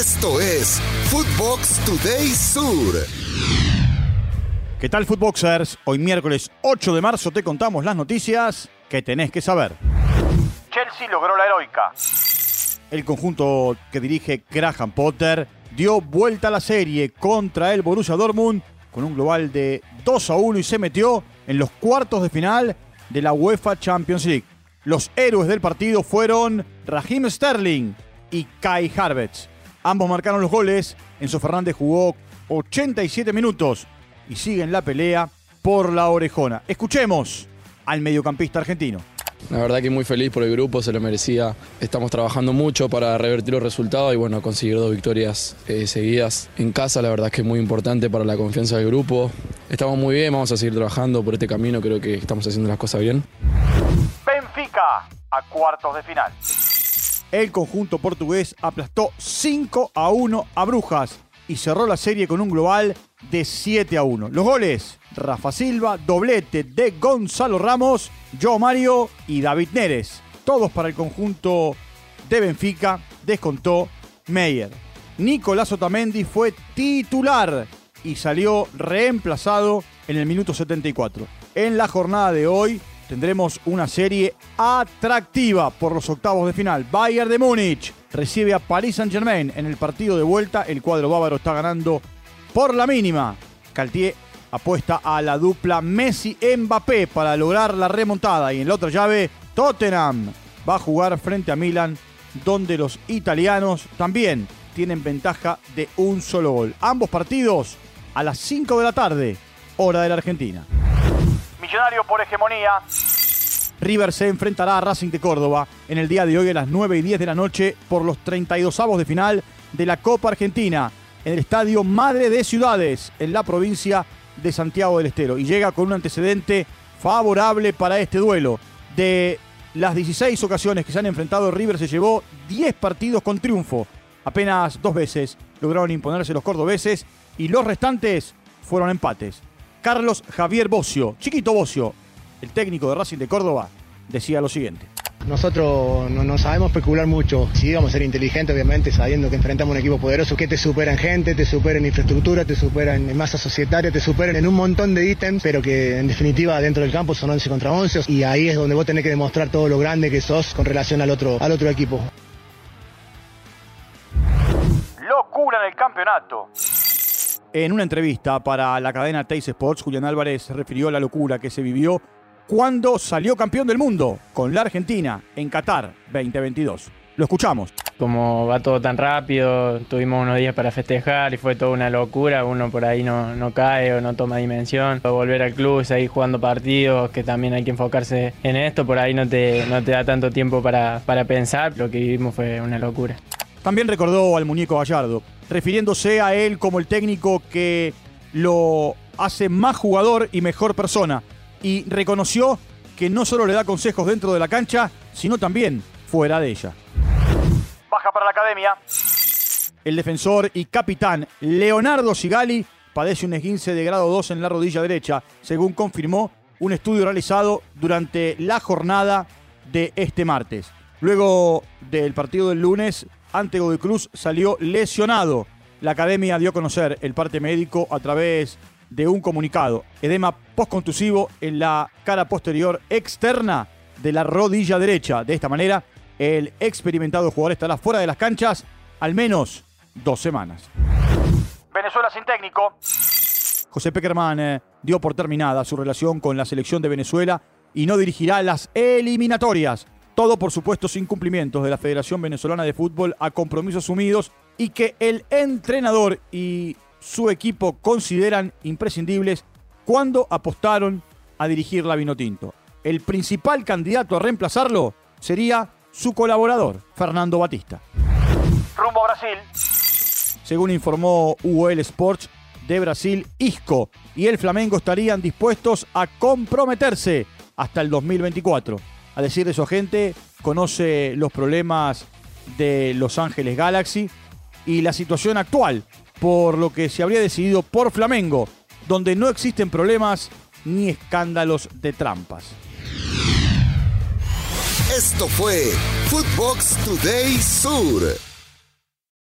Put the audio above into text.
Esto es Footbox Today Sur. ¿Qué tal, Footboxers? Hoy miércoles 8 de marzo te contamos las noticias que tenés que saber. Chelsea logró la heroica. El conjunto que dirige Graham Potter dio vuelta a la serie contra el Borussia Dortmund con un global de 2 a 1 y se metió en los cuartos de final de la UEFA Champions League. Los héroes del partido fueron Raheem Sterling y Kai Havertz. Ambos marcaron los goles. Enzo Fernández jugó 87 minutos y sigue en la pelea por la orejona. Escuchemos al mediocampista argentino. La verdad que muy feliz por el grupo, se lo merecía. Estamos trabajando mucho para revertir los resultados y bueno, conseguir dos victorias eh, seguidas en casa, la verdad que es muy importante para la confianza del grupo. Estamos muy bien, vamos a seguir trabajando por este camino, creo que estamos haciendo las cosas bien. Benfica a cuartos de final. El conjunto portugués aplastó 5 a 1 a Brujas y cerró la serie con un global de 7 a 1. Los goles, Rafa Silva, doblete de Gonzalo Ramos, Joe Mario y David Neres. Todos para el conjunto de Benfica, descontó Meyer. Nicolás Otamendi fue titular y salió reemplazado en el minuto 74. En la jornada de hoy tendremos una serie atractiva por los octavos de final. Bayern de Múnich recibe a Paris Saint-Germain en el partido de vuelta. El cuadro bávaro está ganando por la mínima. Caltier apuesta a la dupla Messi-Mbappé para lograr la remontada. Y en la otra llave, Tottenham va a jugar frente a Milan, donde los italianos también tienen ventaja de un solo gol. Ambos partidos a las 5 de la tarde, hora de la Argentina. Millonario por hegemonía. River se enfrentará a Racing de Córdoba en el día de hoy a las 9 y 10 de la noche por los 32 avos de final de la Copa Argentina en el Estadio Madre de Ciudades en la provincia de Santiago del Estero y llega con un antecedente favorable para este duelo. De las 16 ocasiones que se han enfrentado, River se llevó 10 partidos con triunfo. Apenas dos veces lograron imponerse los cordobeses y los restantes fueron empates. Carlos Javier Bocio, chiquito Bocio, el técnico de Racing de Córdoba, decía lo siguiente. Nosotros no, no, sabemos especular mucho. Si vamos a ser inteligentes, obviamente, sabiendo que enfrentamos un equipo poderoso que te supera en gente, te supera en infraestructura, te supera en masa societaria, te supera en un montón de ítems, pero que en definitiva dentro del campo son 11 contra 11 y ahí es donde vos tenés que demostrar todo lo grande que sos con relación al otro, al otro equipo. Locura en el campeonato. En una entrevista para la cadena Teis Sports, Julián Álvarez se refirió a la locura que se vivió cuando salió campeón del mundo con la Argentina en Qatar 2022. Lo escuchamos. Como va todo tan rápido, tuvimos unos días para festejar y fue toda una locura, uno por ahí no, no cae o no toma dimensión. Volver al club, seguir jugando partidos, que también hay que enfocarse en esto, por ahí no te, no te da tanto tiempo para, para pensar, lo que vivimos fue una locura. También recordó al muñeco Gallardo, refiriéndose a él como el técnico que lo hace más jugador y mejor persona. Y reconoció que no solo le da consejos dentro de la cancha, sino también fuera de ella. Baja para la academia. El defensor y capitán Leonardo Sigali padece un esguince de grado 2 en la rodilla derecha, según confirmó un estudio realizado durante la jornada de este martes. Luego del partido del lunes, ante Godoy Cruz salió lesionado. La academia dio a conocer el parte médico a través de un comunicado. Edema postcontusivo en la cara posterior externa de la rodilla derecha. De esta manera, el experimentado jugador estará fuera de las canchas al menos dos semanas. Venezuela sin técnico. José Peckerman eh, dio por terminada su relación con la selección de Venezuela y no dirigirá las eliminatorias. Todo, por supuesto, sin cumplimientos de la Federación Venezolana de Fútbol a compromisos sumidos y que el entrenador y su equipo consideran imprescindibles cuando apostaron a dirigir la Vinotinto. El principal candidato a reemplazarlo sería su colaborador, Fernando Batista. Rumbo a Brasil. Según informó UOL Sports de Brasil, Isco y el Flamengo estarían dispuestos a comprometerse hasta el 2024. A decir de su agente, conoce los problemas de Los Ángeles Galaxy y la situación actual, por lo que se habría decidido por Flamengo, donde no existen problemas ni escándalos de trampas. Esto fue Footbox Today Sur.